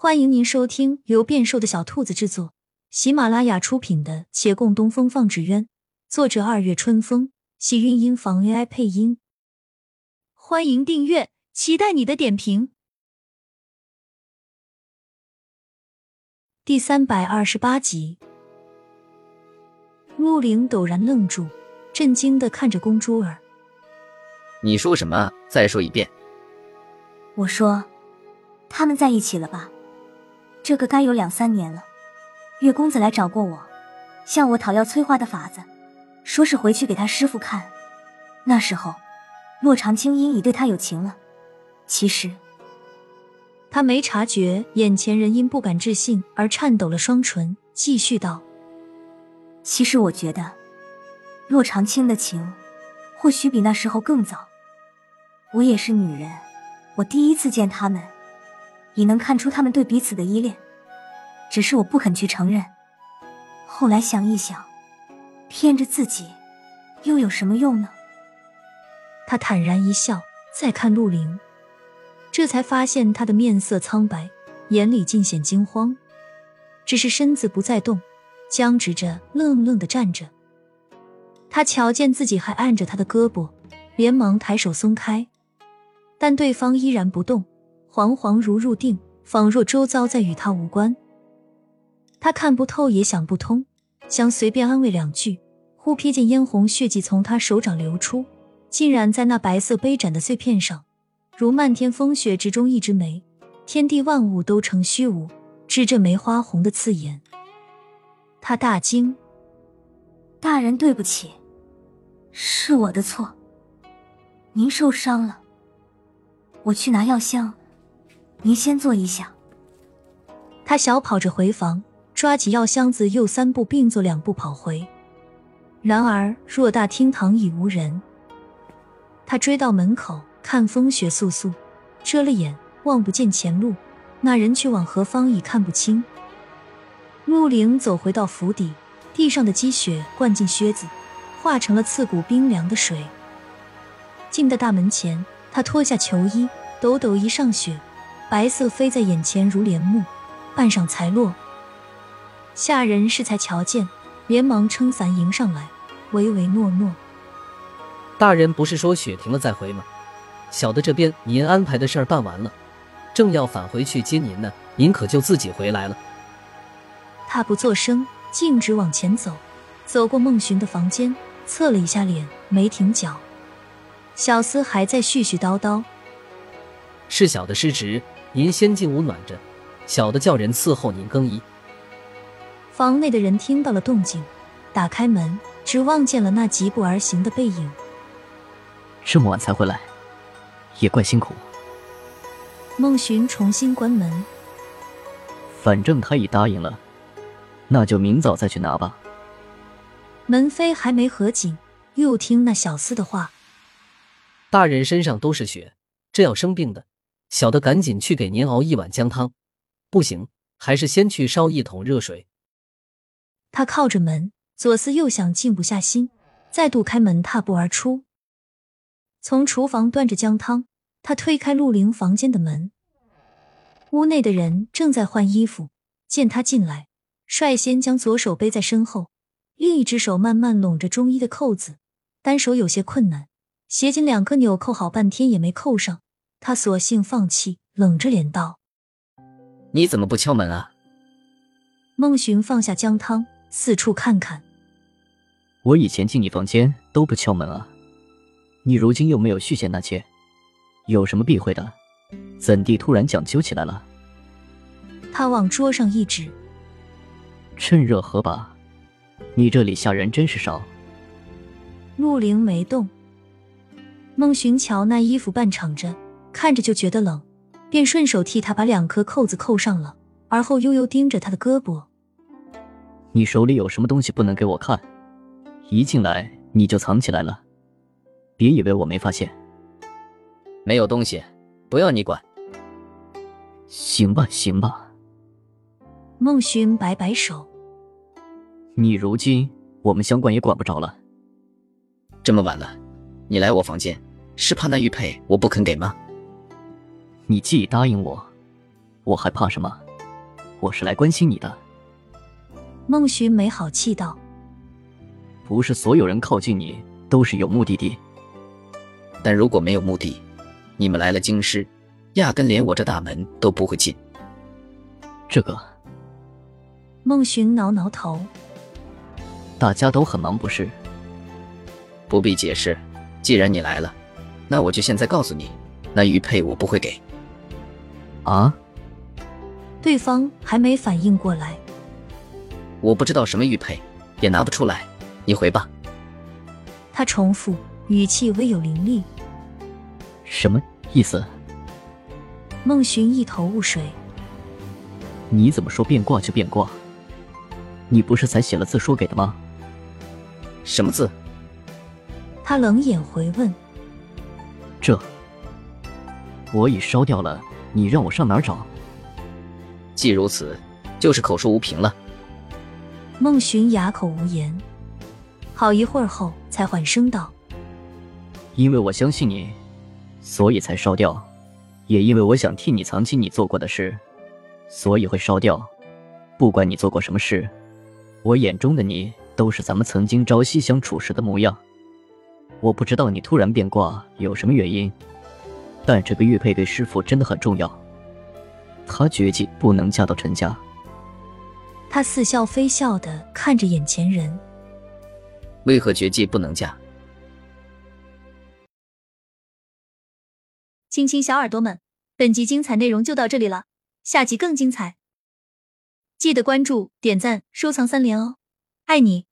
欢迎您收听由变瘦的小兔子制作、喜马拉雅出品的《且共东风放纸鸢》，作者二月春风，喜韵音房 AI 配音。欢迎订阅，期待你的点评。第三百二十八集，陆凌陡然愣住，震惊的看着公珠儿。你说什么？再说一遍。我说，他们在一起了吧？这个该有两三年了，月公子来找过我，向我讨要催化的法子，说是回去给他师傅看。那时候，洛长青因已对他有情了。其实，他没察觉眼前人因不敢置信而颤抖了双唇，继续道：“其实我觉得，洛长青的情，或许比那时候更早。我也是女人，我第一次见他们。”已能看出他们对彼此的依恋，只是我不肯去承认。后来想一想，骗着自己又有什么用呢？他坦然一笑，再看陆凌，这才发现他的面色苍白，眼里尽显惊慌，只是身子不再动，僵直着，愣愣的站着。他瞧见自己还按着他的胳膊，连忙抬手松开，但对方依然不动。惶惶如入定，仿若周遭再与他无关。他看不透，也想不通，想随便安慰两句，忽瞥见嫣红血迹从他手掌流出，竟然在那白色杯盏的碎片上，如漫天风雪之中一枝梅，天地万物都成虚无，只这梅花红的刺眼。他大惊：“大人，对不起，是我的错。您受伤了，我去拿药箱。”您先坐一下。他小跑着回房，抓起药箱子，又三步并作两步跑回。然而偌大厅堂已无人。他追到门口，看风雪簌簌，遮了眼，望不见前路。那人去往何方已看不清。陆凌走回到府邸，地上的积雪灌进靴子，化成了刺骨冰凉的水。进的大门前，他脱下裘衣，抖抖一上雪。白色飞在眼前如帘幕，半晌才落。下人是才瞧见，连忙撑伞迎上来，唯唯诺诺。大人不是说雪停了再回吗？小的这边您安排的事儿办完了，正要返回去接您呢，您可就自己回来了。他不作声，径直往前走，走过孟寻的房间，侧了一下脸，没停脚。小厮还在絮絮叨叨：“是小的失职。”您先进屋暖着，小的叫人伺候您更衣。房内的人听到了动静，打开门，只望见了那疾步而行的背影。这么晚才回来，也怪辛苦。孟寻重新关门。反正他已答应了，那就明早再去拿吧。门扉还没合紧，又听那小厮的话：“大人身上都是血，这要生病的。”小的赶紧去给您熬一碗姜汤，不行，还是先去烧一桶热水。他靠着门，左思右想，静不下心，再度开门，踏步而出。从厨房端着姜汤，他推开陆凌房间的门。屋内的人正在换衣服，见他进来，率先将左手背在身后，另一只手慢慢拢着中衣的扣子，单手有些困难，鞋紧两颗纽扣好半天也没扣上。他索性放弃，冷着脸道：“你怎么不敲门啊？”孟寻放下姜汤，四处看看。我以前进你房间都不敲门啊，你如今又没有续弦纳妾，有什么避讳的？怎地突然讲究起来了？他往桌上一指：“趁热喝吧。”你这里下人真是少。陆凌没动。孟寻瞧那衣服半敞着。看着就觉得冷，便顺手替他把两颗扣子扣上了，而后悠悠盯着他的胳膊：“你手里有什么东西不能给我看？一进来你就藏起来了，别以为我没发现。”“没有东西，不要你管。”“行吧，行吧。”孟寻摆摆手：“你如今我们相管也管不着了。这么晚了，你来我房间，是怕那玉佩我不肯给吗？”你既已答应我，我还怕什么？我是来关心你的。孟寻没好气道：“不是所有人靠近你都是有目的地。但如果没有目的，你们来了京师，压根连我这大门都不会进。这个。”孟寻挠挠头：“大家都很忙，不是？不必解释。既然你来了，那我就现在告诉你，那玉佩我不会给。”啊！对方还没反应过来，我不知道什么玉佩，也拿不出来。你回吧。他重复，语气微有凌厉。什么意思？孟寻一头雾水。你怎么说变卦就变卦？你不是才写了字说给的吗？什么字？他冷眼回问。这，我已烧掉了。你让我上哪儿找？既如此，就是口说无凭了。孟寻哑口无言，好一会儿后才缓声道：“因为我相信你，所以才烧掉；也因为我想替你藏起你做过的事，所以会烧掉。不管你做过什么事，我眼中的你都是咱们曾经朝夕相处时的模样。我不知道你突然变卦有什么原因。”但这个玉佩对师傅真的很重要，他绝技不能嫁到陈家。他似笑非笑的看着眼前人，为何绝技不能嫁？亲亲小耳朵们，本集精彩内容就到这里了，下集更精彩，记得关注、点赞、收藏三连哦，爱你！